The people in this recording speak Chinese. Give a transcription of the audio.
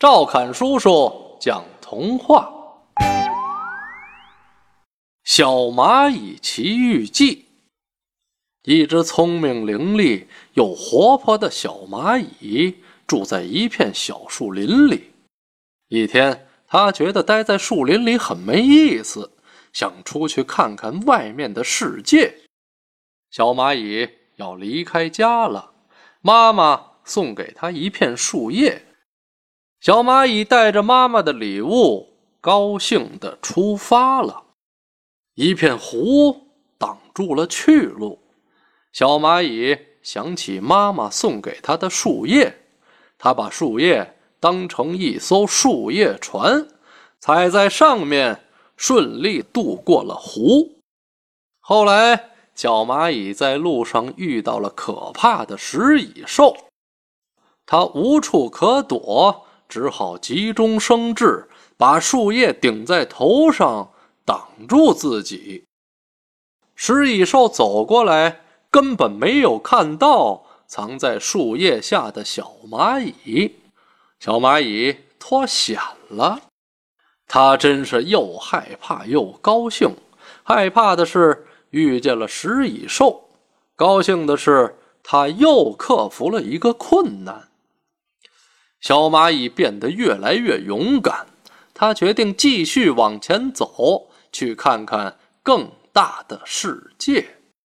赵侃叔叔讲童话《小蚂蚁奇遇记》。一只聪明伶俐又活泼的小蚂蚁住在一片小树林里。一天，它觉得待在树林里很没意思，想出去看看外面的世界。小蚂蚁要离开家了，妈妈送给它一片树叶。小蚂蚁带着妈妈的礼物，高兴地出发了。一片湖挡住了去路，小蚂蚁想起妈妈送给它的树叶，它把树叶当成一艘树叶船，踩在上面，顺利渡过了湖。后来，小蚂蚁在路上遇到了可怕的食蚁兽，它无处可躲。只好急中生智，把树叶顶在头上挡住自己。食蚁兽走过来，根本没有看到藏在树叶下的小蚂蚁。小蚂蚁脱险了，它真是又害怕又高兴。害怕的是遇见了食蚁兽，高兴的是它又克服了一个困难。小蚂蚁变得越来越勇敢，它决定继续往前走，去看看更大的世界。